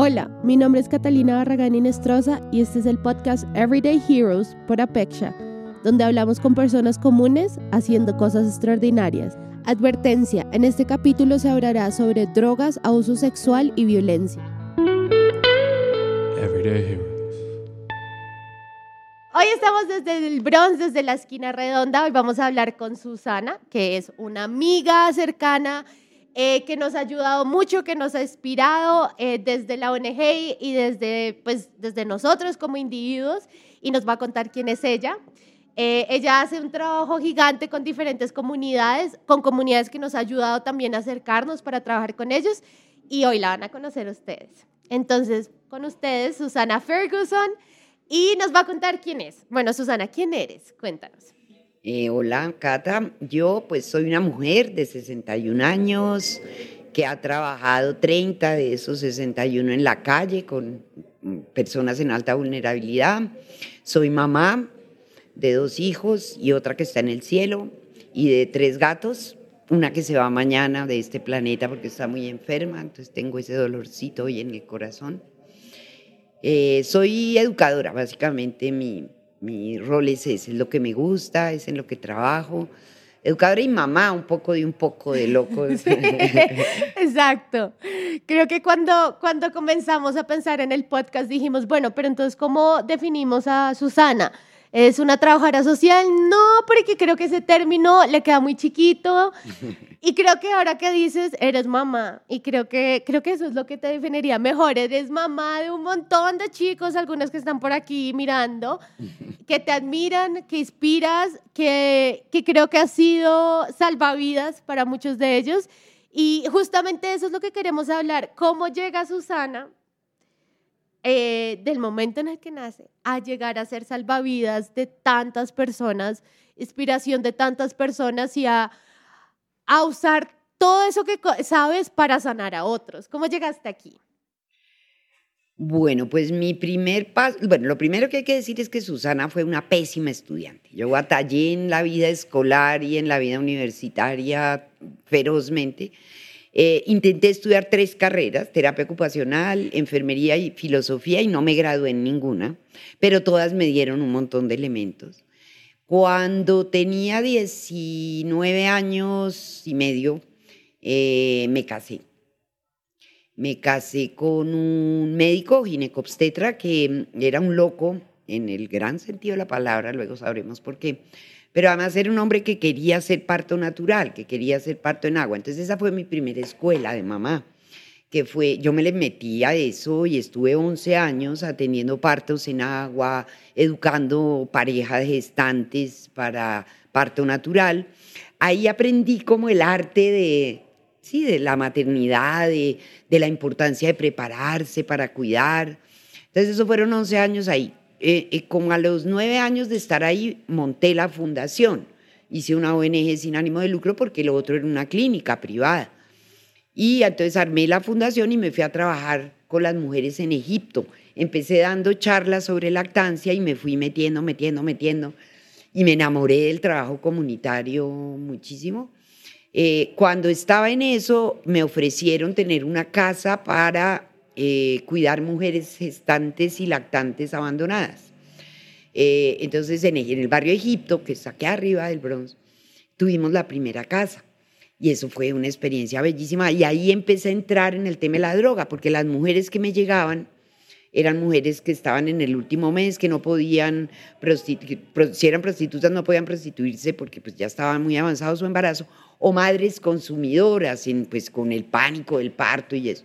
Hola, mi nombre es Catalina Barragán Inestrosa y este es el podcast Everyday Heroes por Apexia, donde hablamos con personas comunes haciendo cosas extraordinarias. Advertencia, en este capítulo se hablará sobre drogas, abuso sexual y violencia. Everyday Heroes. Hoy estamos desde el Bronx, desde la esquina redonda. Hoy vamos a hablar con Susana, que es una amiga cercana eh, que nos ha ayudado mucho, que nos ha inspirado eh, desde la ONG y desde, pues, desde nosotros como individuos y nos va a contar quién es ella. Eh, ella hace un trabajo gigante con diferentes comunidades, con comunidades que nos ha ayudado también a acercarnos para trabajar con ellos y hoy la van a conocer ustedes. Entonces, con ustedes, Susana Ferguson y nos va a contar quién es. Bueno, Susana, ¿quién eres? Cuéntanos. Eh, hola, Cata. Yo pues soy una mujer de 61 años que ha trabajado 30 de esos 61 en la calle con personas en alta vulnerabilidad. Soy mamá de dos hijos y otra que está en el cielo y de tres gatos. Una que se va mañana de este planeta porque está muy enferma, entonces tengo ese dolorcito hoy en el corazón. Eh, soy educadora, básicamente mi, mi rol es ese, es lo que me gusta, es en lo que trabajo. Educadora y mamá, un poco de un poco de locos. Exacto. Creo que cuando, cuando comenzamos a pensar en el podcast dijimos, bueno, pero entonces, ¿cómo definimos a Susana? ¿Es una trabajadora social? No, porque creo que ese término le queda muy chiquito. Y creo que ahora que dices, eres mamá, y creo que, creo que eso es lo que te definiría mejor. Eres mamá de un montón de chicos, algunos que están por aquí mirando, que te admiran, que inspiras, que, que creo que has sido salvavidas para muchos de ellos. Y justamente eso es lo que queremos hablar. ¿Cómo llega Susana eh, del momento en el que nace a llegar a ser salvavidas de tantas personas, inspiración de tantas personas y a, a usar todo eso que sabes para sanar a otros. ¿Cómo llegaste aquí? Bueno, pues mi primer paso, bueno, lo primero que hay que decir es que Susana fue una pésima estudiante. Yo batallé en la vida escolar y en la vida universitaria ferozmente eh, intenté estudiar tres carreras, terapia ocupacional, enfermería y filosofía, y no me gradué en ninguna, pero todas me dieron un montón de elementos. Cuando tenía 19 años y medio, eh, me casé. Me casé con un médico ginecobstetra que era un loco en el gran sentido de la palabra, luego sabremos por qué pero además era un hombre que quería hacer parto natural, que quería hacer parto en agua. Entonces esa fue mi primera escuela de mamá, que fue, yo me le metí a eso y estuve 11 años atendiendo partos en agua, educando parejas gestantes para parto natural. Ahí aprendí como el arte de, sí, de la maternidad, de, de la importancia de prepararse para cuidar. Entonces, eso fueron 11 años ahí. Eh, eh, como a los nueve años de estar ahí, monté la fundación. Hice una ONG sin ánimo de lucro porque lo otro era una clínica privada. Y entonces armé la fundación y me fui a trabajar con las mujeres en Egipto. Empecé dando charlas sobre lactancia y me fui metiendo, metiendo, metiendo. Y me enamoré del trabajo comunitario muchísimo. Eh, cuando estaba en eso, me ofrecieron tener una casa para eh, cuidar mujeres gestantes y lactantes abandonadas. Eh, entonces, en el, barrio Egipto, que está aquí arriba del Bronx, tuvimos la primera casa. Y eso fue una experiencia bellísima. Y ahí empecé a entrar en el tema de la droga, porque las mujeres que me llegaban eran mujeres que estaban en el último mes, que no podían, si eran prostitutas no podían prostituirse porque pues ya estaban muy avanzado su embarazo, o madres consumidoras, pues con el pánico del parto y eso.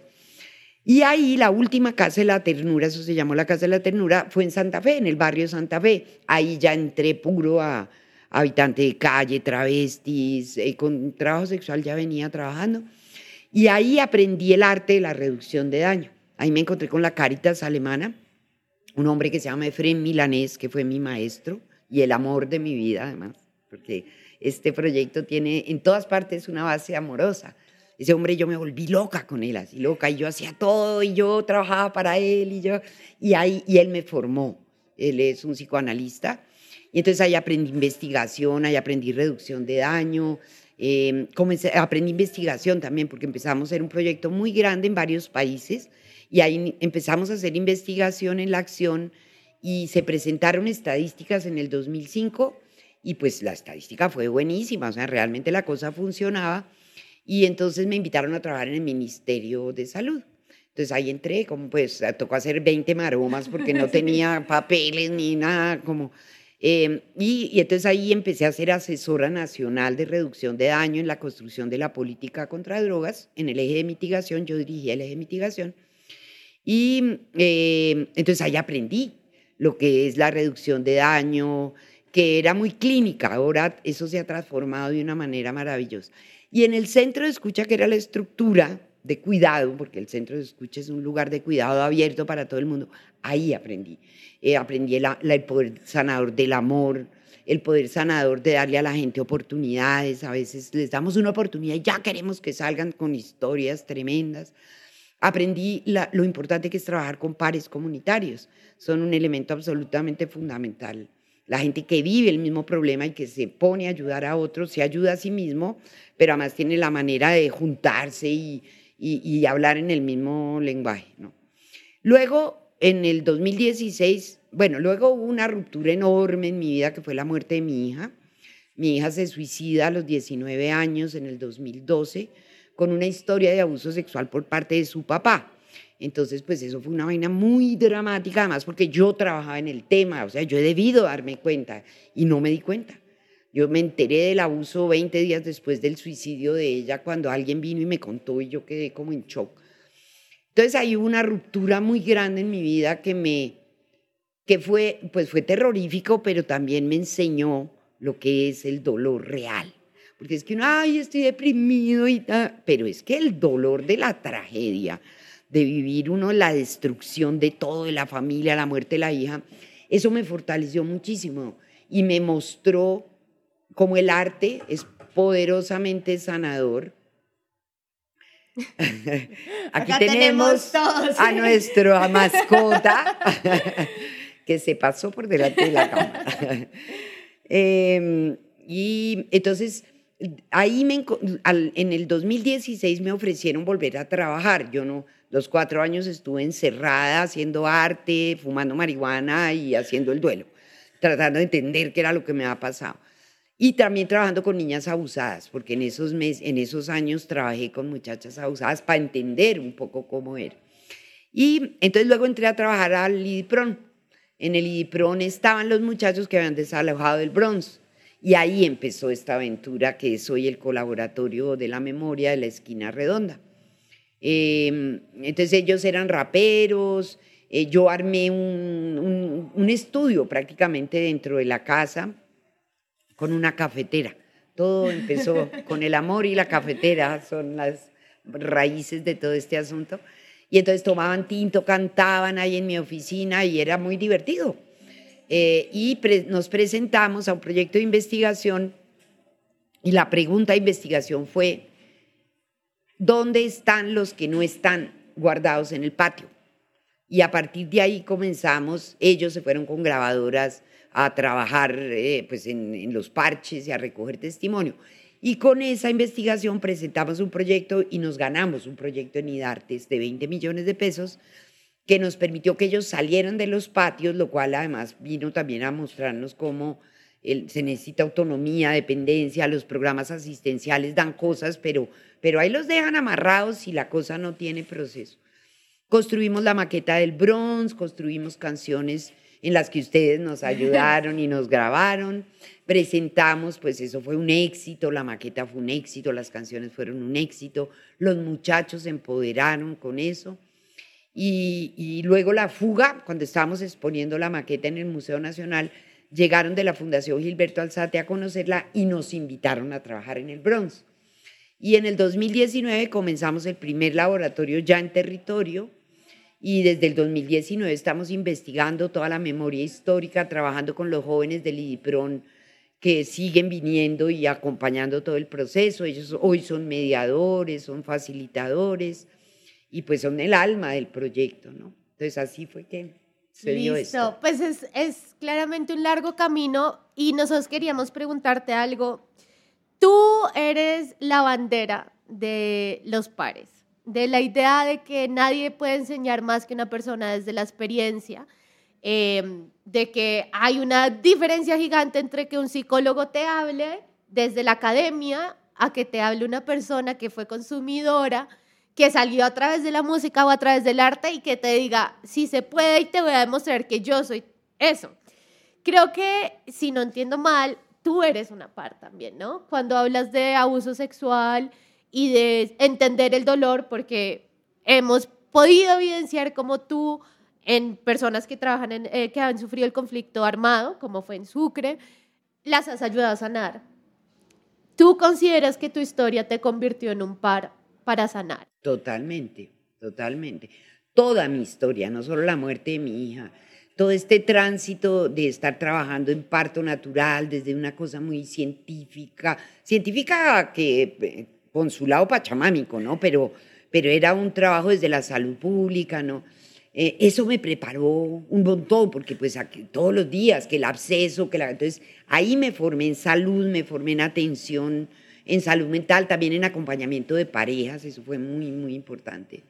Y ahí la última casa de la ternura, eso se llamó la casa de la ternura, fue en Santa Fe, en el barrio Santa Fe. Ahí ya entré puro a, habitante de calle, travestis, eh, con trabajo sexual ya venía trabajando. Y ahí aprendí el arte de la reducción de daño. Ahí me encontré con la Caritas alemana, un hombre que se llama Efraín Milanés, que fue mi maestro y el amor de mi vida además, porque este proyecto tiene en todas partes una base amorosa ese hombre yo me volví loca con él, así loca, y yo hacía todo, y yo trabajaba para él, y yo, y ahí, y él me formó, él es un psicoanalista, y entonces ahí aprendí investigación, ahí aprendí reducción de daño, eh, comencé, aprendí investigación también, porque empezamos a hacer un proyecto muy grande en varios países, Y ahí empezamos a hacer investigación en la acción y se presentaron estadísticas en el 2005 y pues la estadística fue buenísima, o sea, realmente la cosa funcionaba y entonces me invitaron a trabajar en el Ministerio de Salud. Entonces ahí entré, como pues tocó hacer 20 maromas porque no tenía papeles ni nada, como... Em, y, y, entonces ahí empecé a ser asesora nacional de reducción de daño en la construcción de la política contra drogas, en el eje de mitigación, yo dirigía el eje de mitigación. Y em, entonces ahí aprendí lo que es la reducción de daño, que era muy clínica, ahora eso se ha transformado de una manera maravillosa. Y en el centro de escucha, que era la estructura de cuidado, porque el centro de escucha es un lugar de cuidado abierto para todo el mundo, ahí aprendí. Eh, aprendí el poder sanador del amor, el poder sanador de darle a la gente oportunidades. A veces les damos una oportunidad y ya queremos que salgan con historias tremendas. Aprendí lo importante que es trabajar con pares comunitarios. Son un elemento absolutamente fundamental la gente que vive el mismo problema y que se pone a ayudar a otros, se ayuda a sí mismo, pero además tiene la manera de juntarse y, hablar en el mismo lenguaje. Luego, en el 2016, bueno, luego hubo una ruptura enorme en mi vida que fue la muerte de mi hija. Mi hija se suicida a los 19 años en el 2012 con una historia de abuso sexual por parte de su papá. Entonces, pues eso fue una vaina muy dramática, además porque yo trabajaba en el tema, o sea, yo he debido darme cuenta y no me di cuenta. Yo me enteré del abuso 20 días después del suicidio de ella, cuando alguien vino y me contó y yo quedé como en shock. Entonces ahí hubo una ruptura muy grande en mi vida que me, que fue, pues fue terrorífico, pero también me enseñó lo que es el dolor real. Porque es que uno, ay, estoy deprimido y tal, pero es que el dolor de la tragedia, de vivir uno la destrucción de todo, de la familia, la muerte de la hija, eso me fortaleció muchísimo y me mostró cómo el arte es poderosamente sanador. Aquí tenemos, a nuestra mascota que se pasó por delante de la cámara. Em, y entonces ahí me, en el 2016 me ofrecieron volver a trabajar. Yo no, los cuatro años estuve encerrada haciendo arte, fumando marihuana y haciendo el duelo, tratando de entender qué era lo que me había pasado. Y también trabajando con niñas abusadas, porque en esos, meses, en esos años trabajé con muchachas abusadas para entender un poco cómo era. Y entonces luego entré a trabajar al IDIPRON. En el IDIPRON estaban los muchachos que habían desalojado del Bronx. Y ahí empezó esta aventura que es hoy el colaboratorio de la memoria de la esquina redonda. Em, entonces ellos eran raperos, eh, yo armé un, un, estudio prácticamente dentro de la casa con una cafetera. Todo empezó con el amor y la cafetera, son las raíces de todo este asunto. Y entonces tomaban tinto, cantaban ahí en mi oficina y era muy divertido. Eh, y nos presentamos a un proyecto de investigación y la pregunta de investigación fue, ¿Dónde están los que no están guardados en el patio? Y a partir de ahí comenzamos, ellos se fueron con grabadoras a trabajar eh, pues en, los parches y a recoger testimonio. Y con esa investigación presentamos un proyecto y nos ganamos un proyecto en IDARTES de 20 millones de pesos que nos permitió que ellos salieran de los patios, lo cual además vino también a mostrarnos cómo se necesita autonomía, dependencia, los programas asistenciales dan cosas, pero pero ahí los dejan amarrados y la cosa no tiene proceso. Construimos la maqueta del Bronx, construimos canciones en las que ustedes nos ayudaron y nos grabaron, presentamos, pues eso fue un éxito, la maqueta fue un éxito, las canciones fueron un éxito, los muchachos se empoderaron con eso. Y, luego la fuga, cuando estábamos exponiendo la maqueta en el Museo Nacional, llegaron de la Fundación Gilberto Alzate a conocerla y nos invitaron a trabajar en el Bronx. Y en el 2019 comenzamos el primer laboratorio ya en territorio y desde el 2019 estamos investigando toda la memoria histórica, trabajando con los jóvenes del IDIPRON que siguen viniendo y acompañando todo el proceso. Ellos hoy son mediadores, son facilitadores y pues son el alma del proyecto, ¿no? Entonces así fue que se dio esto. Pues es, es claramente un largo camino y nosotros queríamos preguntarte algo Tú eres la bandera de los pares. de la idea de que nadie puede enseñar más que una persona desde la experiencia, em, de que hay una diferencia gigante entre que un psicólogo te hable desde la academia a que te hable una persona que fue consumidora, que salió a través de la música o a través del arte y que te diga, si se puede y te voy a demostrar que yo soy eso. Creo que, si no entiendo mal, tú eres una par también, ¿no? Cuando hablas de abuso sexual y de entender el dolor, porque hemos podido evidenciar como tú en personas que trabajan en, eh, que han sufrido el conflicto armado, como fue en Sucre, las has ayudado a sanar. ¿Tú consideras que tu historia te convirtió en un par para sanar? Totalmente, totalmente. Toda mi historia, no solo la muerte de mi hija, todo este tránsito de estar trabajando en parto natural desde una cosa muy científica, científica que eh, con su lado pachamámico, ¿no? Pero, pero era un trabajo desde la salud pública, ¿no? Eh, eso me preparó un montón, porque pues aquí, todos los días, que el absceso, que la... Entonces ahí me formé en salud, me formé en atención, en salud mental, también en acompañamiento de parejas, eso fue muy, muy importante.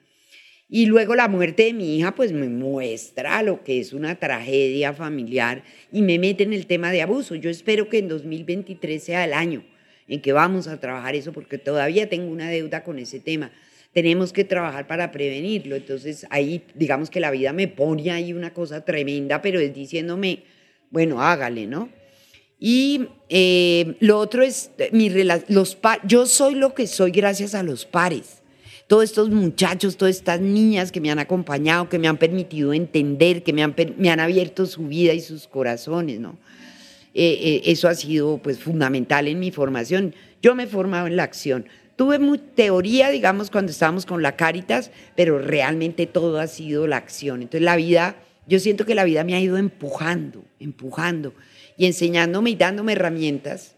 Y luego la muerte de mi hija, pues me muestra lo que es una tragedia familiar y me mete en el tema de abuso. Yo espero que en 2023 sea el año en que vamos a trabajar eso, porque todavía tengo una deuda con ese tema. Tenemos que trabajar para prevenirlo. Entonces ahí, digamos que la vida me pone ahí una cosa tremenda, pero es diciéndome, bueno, hágale, ¿no? Y eh, lo otro es, mi, los yo soy lo que soy gracias a los pares todos estos muchachos, todas estas niñas que me han acompañado, que me han permitido entender, que me han, me han abierto su vida y sus corazones, ¿no? Eh, eh, eso ha sido pues fundamental en mi formación. Yo me he formado en la acción. Tuve muy teoría, digamos, cuando estábamos con la Caritas, pero realmente todo ha sido la acción. Entonces la vida, yo siento que la vida me ha ido empujando, empujando y enseñándome y dándome herramientas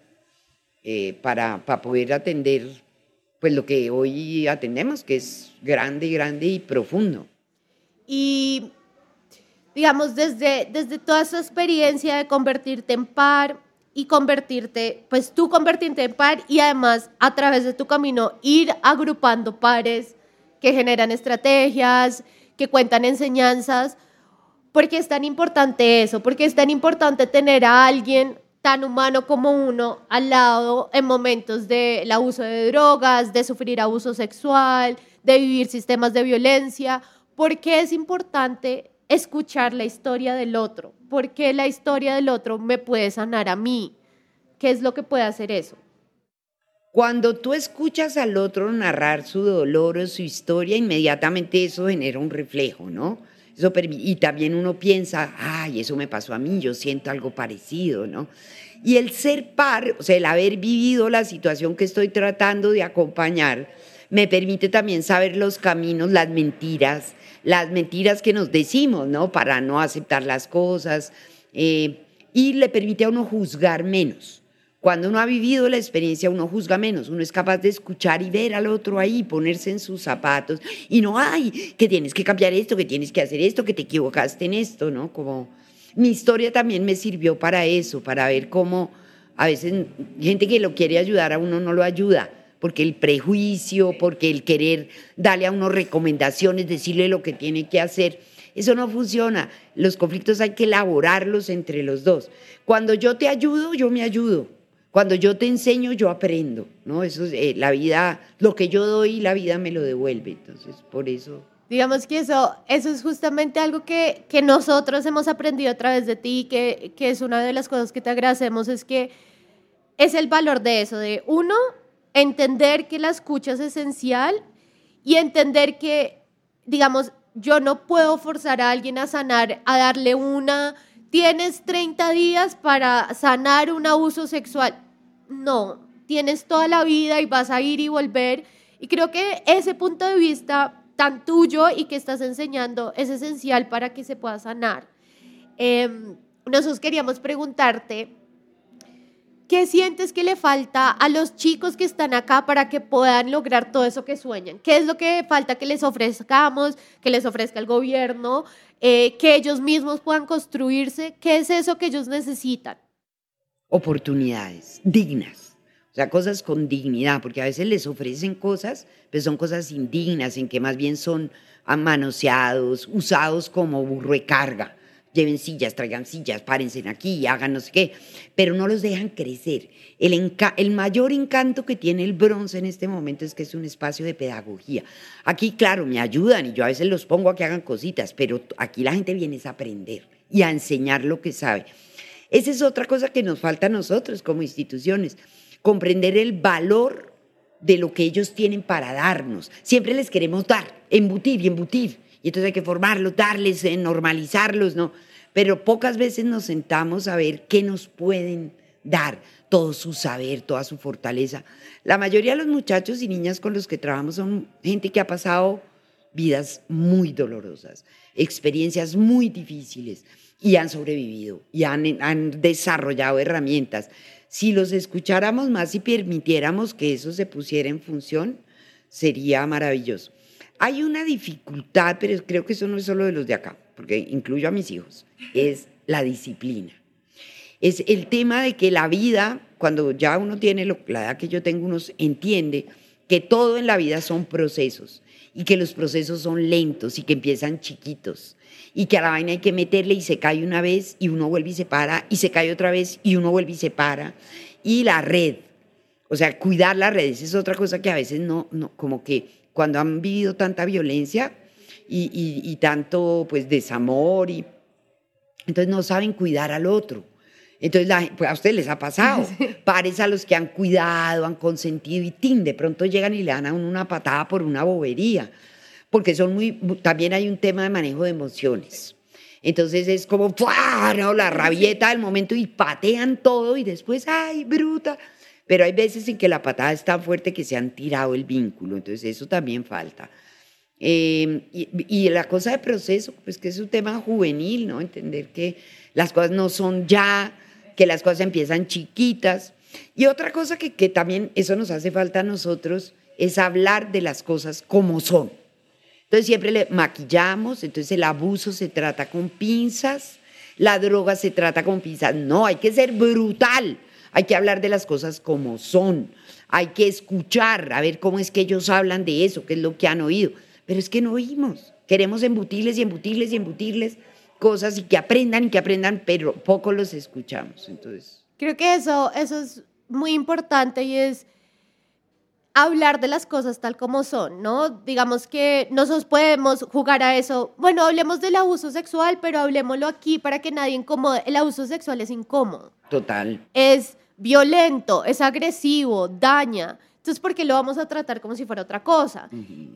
eh, para, para poder atender pues lo que hoy atendemos, que es grande, grande y profundo. Y digamos, desde, desde toda esa experiencia de convertirte en par y convertirte, pues tú convertirte en par y además a través de tu camino ir agrupando pares que generan estrategias, que cuentan enseñanzas, porque es tan importante eso, porque es tan importante tener a alguien tan humano como uno al lado en momentos del abuso de drogas, de sufrir abuso sexual, de vivir sistemas de violencia. ¿Por qué es importante escuchar la historia del otro? ¿Por qué la historia del otro me puede sanar a mí? ¿Qué es lo que puede hacer eso? Cuando tú escuchas al otro narrar su dolor o su historia, inmediatamente eso genera un reflejo, ¿no? Y también uno piensa, ay, eso me pasó a mí, yo siento algo parecido, ¿no? Y el ser par, o sea, el haber vivido la situación que estoy tratando de acompañar, me permite también saber los caminos, las mentiras, las mentiras que nos decimos, ¿no? Para no aceptar las cosas. Eh, y le permite a uno juzgar menos. Cuando uno ha vivido la experiencia, uno juzga menos, uno es capaz de escuchar y ver al otro ahí, ponerse en sus zapatos y no, ay, que tienes que cambiar esto, que tienes que hacer esto, que te equivocaste en esto, ¿no? Como mi historia también me sirvió para eso, para ver cómo a veces gente que lo quiere ayudar a uno no lo ayuda, porque el prejuicio, porque el querer darle a uno recomendaciones, decirle lo que tiene que hacer, eso no funciona. Los conflictos hay que elaborarlos entre los dos. Cuando yo te ayudo, yo me ayudo. Cuando yo te enseño, yo aprendo, ¿no? Eso es eh, la vida, lo que yo doy, la vida me lo devuelve. Entonces, por eso. Digamos que eso, eso es justamente algo que, que nosotros hemos aprendido a través de ti, que, que es una de las cosas que te agradecemos, es que es el valor de eso, de uno, entender que la escucha es esencial y entender que, digamos, yo no puedo forzar a alguien a sanar, a darle una, tienes 30 días para sanar un abuso sexual no, tienes toda la vida y vas a ir y volver. Y creo que ese punto de vista tan tuyo y que estás enseñando es esencial para que se pueda sanar. Em, nosotros queríamos preguntarte, ¿qué sientes que le falta a los chicos que están acá para que puedan lograr todo eso que sueñan? ¿Qué es lo que falta que les ofrezcamos, que les ofrezca el gobierno, eh, que ellos mismos puedan construirse? ¿Qué es eso que ellos necesitan? Oportunidades dignas. O sea, cosas con dignidad, porque a veces les ofrecen cosas, pero son cosas indignas, en que más bien son manoseados, usados como burro de carga. Lleven sillas, traigan sillas, párense aquí, hagan no sé qué, pero no los dejan crecer. El, el mayor encanto que tiene el bronce en este momento es que es un espacio de pedagogía. Aquí, claro, me ayudan y yo a veces los pongo a que hagan cositas, pero aquí la gente viene a aprender y a enseñar lo que sabe. Esa es otra cosa que nos falta a nosotros como instituciones comprender el valor de lo que ellos tienen para darnos. Siempre les queremos dar, embutir y embutir. Y entonces hay que formarlos, darles, eh, normalizarlos, ¿no? Pero pocas veces nos sentamos a ver qué nos pueden dar, todo su saber, toda su fortaleza. La mayoría de los muchachos y niñas con los que trabajamos son gente que ha pasado vidas muy dolorosas, experiencias muy difíciles y han sobrevivido y han, desarrollado herramientas si los escucháramos más y permitiéramos que eso se pusiera en función, sería maravilloso. Hay una dificultad, pero creo que eso no es solo de los de acá, porque incluyo a mis hijos, es la disciplina. Es el tema de que la vida, cuando ya uno tiene la edad que yo tengo, uno entiende que todo en la vida son procesos y que los procesos son lentos y que empiezan chiquitos y que a la vaina hay que meterle y se cae una vez y uno vuelve y se para y se cae otra vez y uno vuelve y se para. Y la red, o sea, cuidar las redes es otra cosa que a veces no, no como que cuando han vivido tanta violencia y, tanto pues desamor y entonces no saben cuidar al otro. Entonces, pues a ustedes les ha pasado. Pares a los que han cuidado, han consentido y tin, de pronto llegan y le dan a uno una patada por una bobería porque son muy, también hay un tema de manejo de emociones. Entonces es como, ¿no? la rabieta del momento y patean todo y después, ¡ay, bruta! Pero hay veces en que la patada es tan fuerte que se han tirado el vínculo, entonces eso también falta. Em, y, la cosa de proceso, pues que es un tema juvenil, ¿no? Entender que las cosas no son ya, que las cosas empiezan chiquitas. Y otra cosa que, que también eso nos hace falta a nosotros es hablar de las cosas como son. Entonces siempre le maquillamos, entonces el abuso se trata con pinzas, la droga se trata con pinzas. No, hay que ser brutal, hay que hablar de las cosas como son, hay que escuchar, a ver cómo es que ellos hablan de eso, qué es lo que han oído. Pero es que no oímos, queremos embutirles y embutirles y embutirles cosas y que aprendan y que aprendan, pero poco los escuchamos. Entonces. Creo que eso, eso es muy importante y es hablar de las cosas tal como son, ¿no? Digamos que nosotros podemos jugar a eso. Bueno, hablemos del abuso sexual, pero hablemoslo aquí para que nadie incomode. El abuso sexual es incómodo. Total. Es violento, es agresivo, daña. Entonces, ¿por qué lo vamos a tratar como si fuera otra cosa?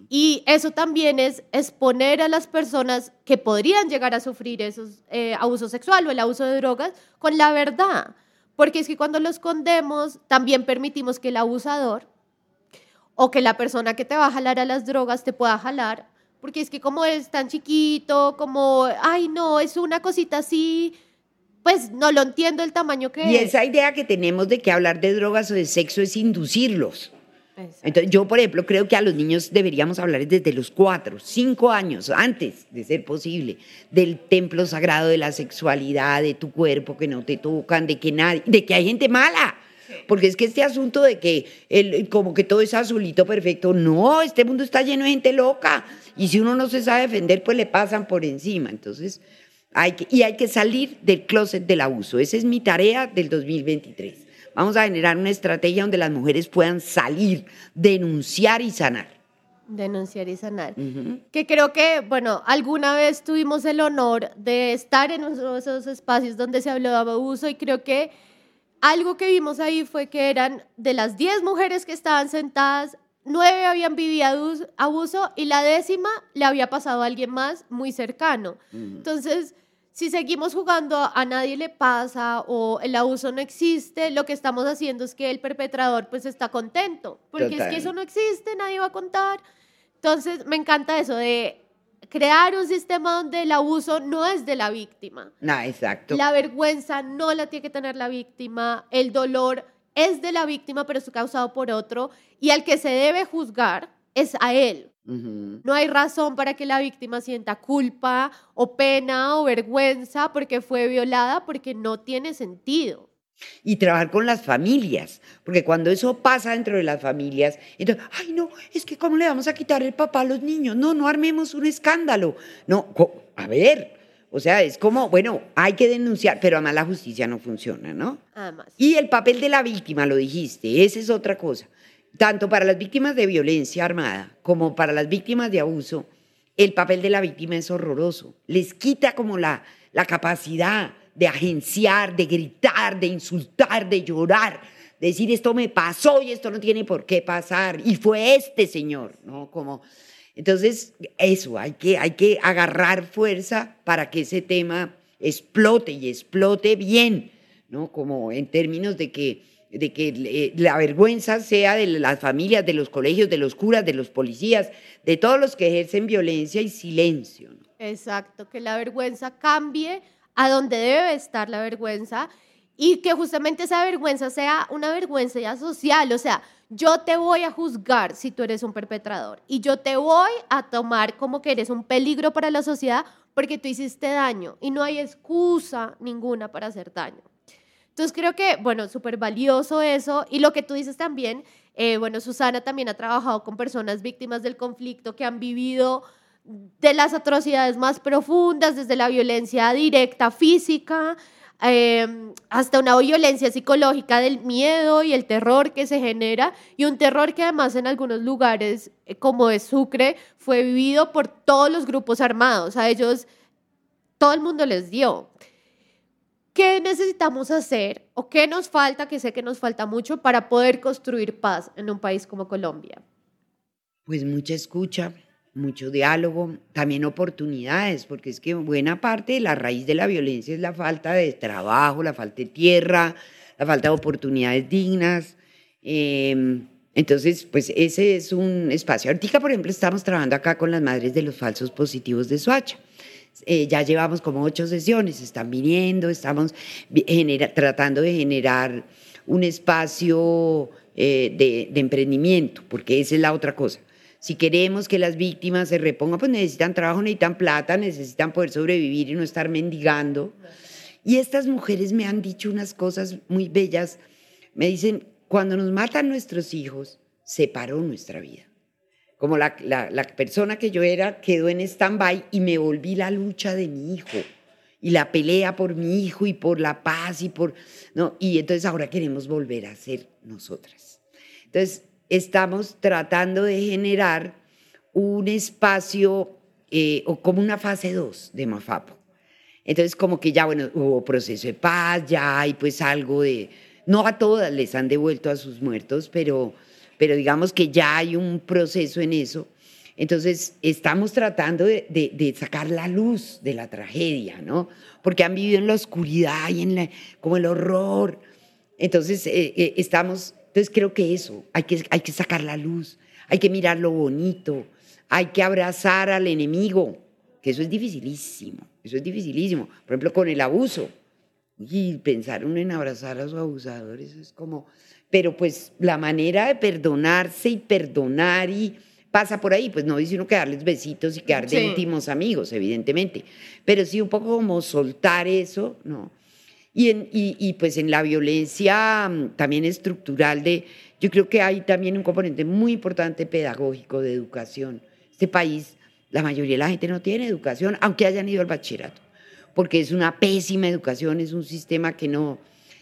Y eso también es exponer a las personas que podrían llegar a sufrir esos eh, abuso sexual o el abuso de drogas con la verdad. Porque es que cuando lo escondemos, también permitimos que el abusador o que la persona que te va a jalar a las drogas te pueda jalar, porque es que como es tan chiquito, como, ay, no, es una cosita así, pues no lo entiendo el tamaño que es. Y esa idea que tenemos de que hablar de drogas o de sexo es inducirlos. Entonces, yo, por ejemplo, creo que a los niños deberíamos hablar desde los cuatro, cinco años, antes de ser posible, del templo sagrado de la sexualidad, de tu cuerpo, que no te tocan, de que nadie, de que hay gente mala porque es que este asunto de que el, como que todo es azulito perfecto, no, este mundo está lleno de gente loca. Y si uno no se sabe defender, pues le pasan por encima. Entonces, hay que, y hay que salir del closet del abuso. Esa es mi tarea del 2023. Vamos a generar una estrategia donde las mujeres puedan salir, denunciar y sanar. Denunciar y sanar. Que creo que, bueno, alguna vez tuvimos el honor de estar en esos espacios donde se habló de abuso y creo que algo que vimos ahí fue que eran de las 10 mujeres que estaban sentadas, 9 habían vivido abuso y la décima le había pasado a alguien más muy cercano. Entonces, si seguimos jugando a nadie le pasa o el abuso no existe, lo que estamos haciendo es que el perpetrador pues está contento, porque es que eso no existe, nadie va a contar. Entonces, me encanta eso de crear un sistema donde el abuso no es de la víctima. No, exacto. La vergüenza no la tiene que tener la víctima, el dolor es de la víctima, pero es causado por otro, y al que se debe juzgar es a él. No hay razón para que la víctima sienta culpa o pena o vergüenza porque fue violada, porque no tiene sentido. Y trabajar con las familias, porque cuando eso pasa dentro de las familias, entonces, ay no, es que cómo le vamos a quitar el papá a los niños, no, no armemos un escándalo, no, a ver, o sea, es como, bueno, hay que denunciar, pero además la justicia no funciona, ¿no? Además. Y el papel de la víctima, lo dijiste, esa es otra cosa, tanto para las víctimas de violencia armada como para las víctimas de abuso, el papel de la víctima es horroroso, les quita como la, la capacidad de agenciar, de gritar, de insultar, de llorar, de decir esto me pasó y esto no tiene por qué pasar y fue este señor, ¿no? Como entonces eso, hay que hay que agarrar fuerza para que ese tema explote y explote bien, ¿no? Como en términos de que de que eh, la vergüenza sea de las familias, de los colegios, de los curas, de los policías, de todos los que ejercen violencia y silencio. Exacto, que la vergüenza cambie a donde debe estar la vergüenza y que justamente esa vergüenza sea una vergüenza ya social, o sea, yo te voy a juzgar si tú eres un perpetrador y yo te voy a tomar como que eres un peligro para la sociedad porque tú hiciste daño y no hay excusa ninguna para hacer daño. Entonces creo que, bueno, súper valioso eso y lo que tú dices también, eh, bueno, Susana también ha trabajado con personas víctimas del conflicto que han vivido de las atrocidades más profundas, desde la violencia directa física, em, hasta una violencia psicológica del miedo y el terror que se genera, y un terror que además en algunos lugares, eh, como es Sucre, fue vivido por todos los grupos armados. A ellos todo el mundo les dio. ¿Qué necesitamos hacer o qué nos falta, que sé que nos falta mucho, para poder construir paz en un país como Colombia? Pues mucha escucha, mucho diálogo, también oportunidades, porque es que buena parte de la raíz de la violencia es la falta de trabajo, la falta de tierra, la falta de oportunidades dignas. Em, entonces, pues ese es un espacio. Ahorita, por ejemplo, estamos trabajando acá con las madres de los falsos positivos de Soacha. Eh, ya llevamos como ocho sesiones, están viniendo, estamos tratando de generar un espacio eh, de, de emprendimiento, porque esa es la otra cosa si queremos que las víctimas se repongan, pues necesitan trabajo, necesitan plata, necesitan poder sobrevivir y no estar mendigando. Y estas mujeres me han dicho unas cosas muy bellas. Me dicen, cuando nos matan nuestros hijos, se paró nuestra vida. Como la, la, persona que yo era quedó en stand-by y me volví la lucha de mi hijo y la pelea por mi hijo y por la paz y por... ¿no? Y entonces ahora queremos volver a ser nosotras. Entonces, estamos tratando de generar un espacio eh, o como una fase 2 de Mafapo. Entonces, como que ya, bueno, hubo proceso de paz, ya hay pues algo de... No a todas les han devuelto a sus muertos, pero, pero digamos que ya hay un proceso en eso. Entonces, estamos tratando de, sacar la luz de la tragedia, ¿no? Porque han vivido en la oscuridad y en la, como el horror. Entonces, eh, eh, estamos entonces creo que eso, hay que, hay que sacar la luz, hay que mirar lo bonito, hay que abrazar al enemigo, que eso es dificilísimo, eso es dificilísimo. Por ejemplo, con el abuso. Y pensar uno en abrazar a su abusador, eso es como... Pero pues la manera de perdonarse y perdonar y pasa por ahí, pues no dice uno que darles besitos y quedar de íntimos amigos, evidentemente, pero sí un poco como soltar eso, ¿no? Y, en, y, pues en la violencia mm, también estructural de, yo creo que hay también un componente muy importante pedagógico de educación. Este país, la mayoría de la gente no tiene educación, aunque hayan ido al bachillerato, porque es una pésima educación, es un sistema que no...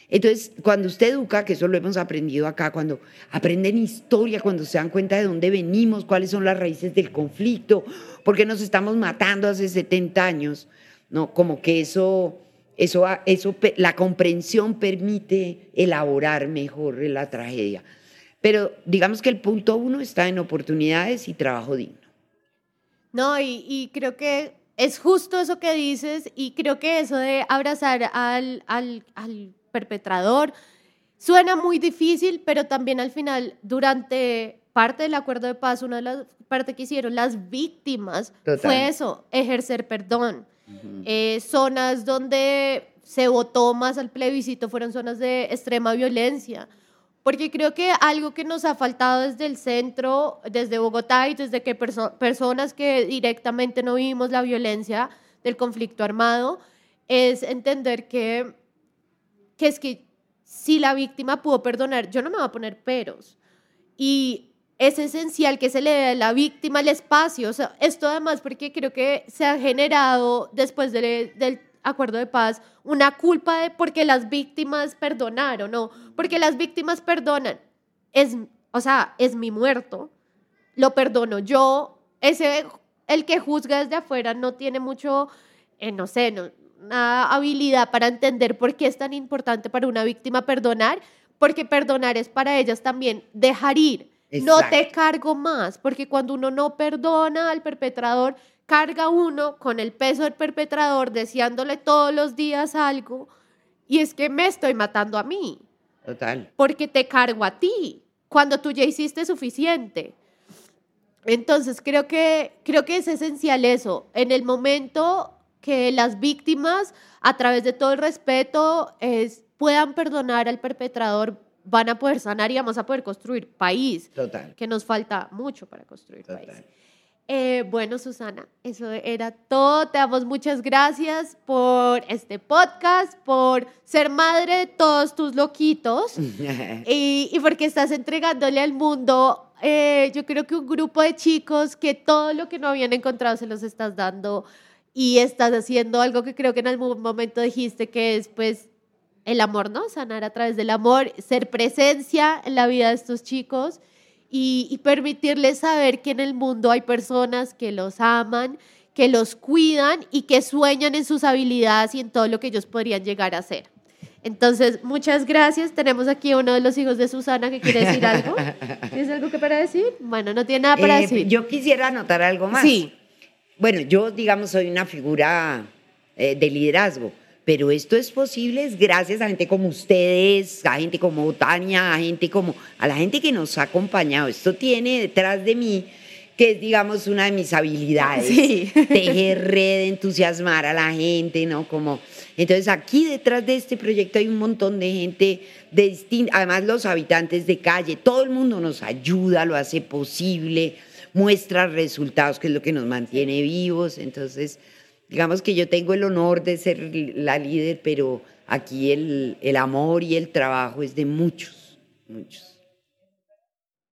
Entonces, cuando usted educa, que eso lo hemos aprendido acá, cuando aprenden historia, cuando se dan cuenta de dónde venimos, cuáles son las raíces del conflicto, por qué nos estamos matando hace 70 años, ¿no? Como que eso eso, eso, la comprensión permite elaborar mejor la tragedia. Pero digamos que el punto uno está en oportunidades y trabajo digno. No, y, creo que es justo eso que dices y creo que eso de abrazar al, al, al perpetrador suena muy difícil, pero también al final, durante parte del acuerdo de paz, una de las partes que hicieron las víctimas fue eso, ejercer perdón. Eh, zonas donde se votó más al plebiscito fueron zonas de extrema violencia. Porque creo que algo que nos ha faltado desde el centro, desde Bogotá y desde que personas que directamente no vivimos la violencia del conflicto armado, es entender que, que es que si la víctima pudo perdonar, yo no me voy a poner peros. Y es esencial que se le dé a la víctima el espacio. O sea, esto además porque creo que se ha generado después del acuerdo de paz una culpa de porque las víctimas perdonaron, no, porque las víctimas perdonan. Es, o sea, es mi muerto, lo perdono yo. Ese, el que juzga desde afuera no tiene mucho, eh, no sé, no, habilidad para entender por qué es tan importante para una víctima perdonar, porque perdonar es para ellas también dejar ir. No te cargo más, porque cuando uno no perdona al perpetrador, carga uno con el peso del perpetrador deseándole todos los días algo y es que me estoy matando a mí. Total. Porque te cargo a ti cuando tú ya hiciste suficiente. Entonces, creo que, creo que es esencial eso. En el momento que las víctimas, a través de todo el respeto, es, puedan perdonar al perpetrador, van a poder sanar y vamos a poder construir país. Total. Que nos falta mucho para construir país. Eh, bueno, Susana, eso era todo. Te damos muchas gracias por este podcast, por ser madre de todos tus loquitos y, y, porque estás entregándole al mundo, eh, yo creo que un grupo de chicos que todo lo que no habían encontrado se los estás dando y estás haciendo algo que creo que en algún momento dijiste que es pues el amor, ¿no? Sanar a través del amor, ser presencia en la vida de estos chicos y, permitirles saber que en el mundo hay personas que los aman, que los cuidan y que sueñan en sus habilidades y en todo lo que ellos podrían llegar a ser. Entonces, muchas gracias. Tenemos aquí uno de los hijos de Susana que quiere decir algo. ¿Tienes algo que para decir? Bueno, no tiene nada para eh, decir. Yo quisiera anotar algo más. Sí. Bueno, yo, digamos, soy una figura eh, de liderazgo pero esto es posible gracias a gente como ustedes, a gente como Tania, a gente como a la gente que nos ha acompañado. Esto tiene detrás de mí que es, digamos, una de mis habilidades, sí. tejer red, entusiasmar a la gente, ¿no? Como, entonces, aquí detrás de este proyecto hay un montón de gente de distinta, además los habitantes de calle, todo el mundo nos ayuda, lo hace posible, muestra resultados, que es lo que nos mantiene vivos, entonces digamos que yo tengo el honor de ser la líder, pero aquí el, el amor y el trabajo es de muchos, muchos.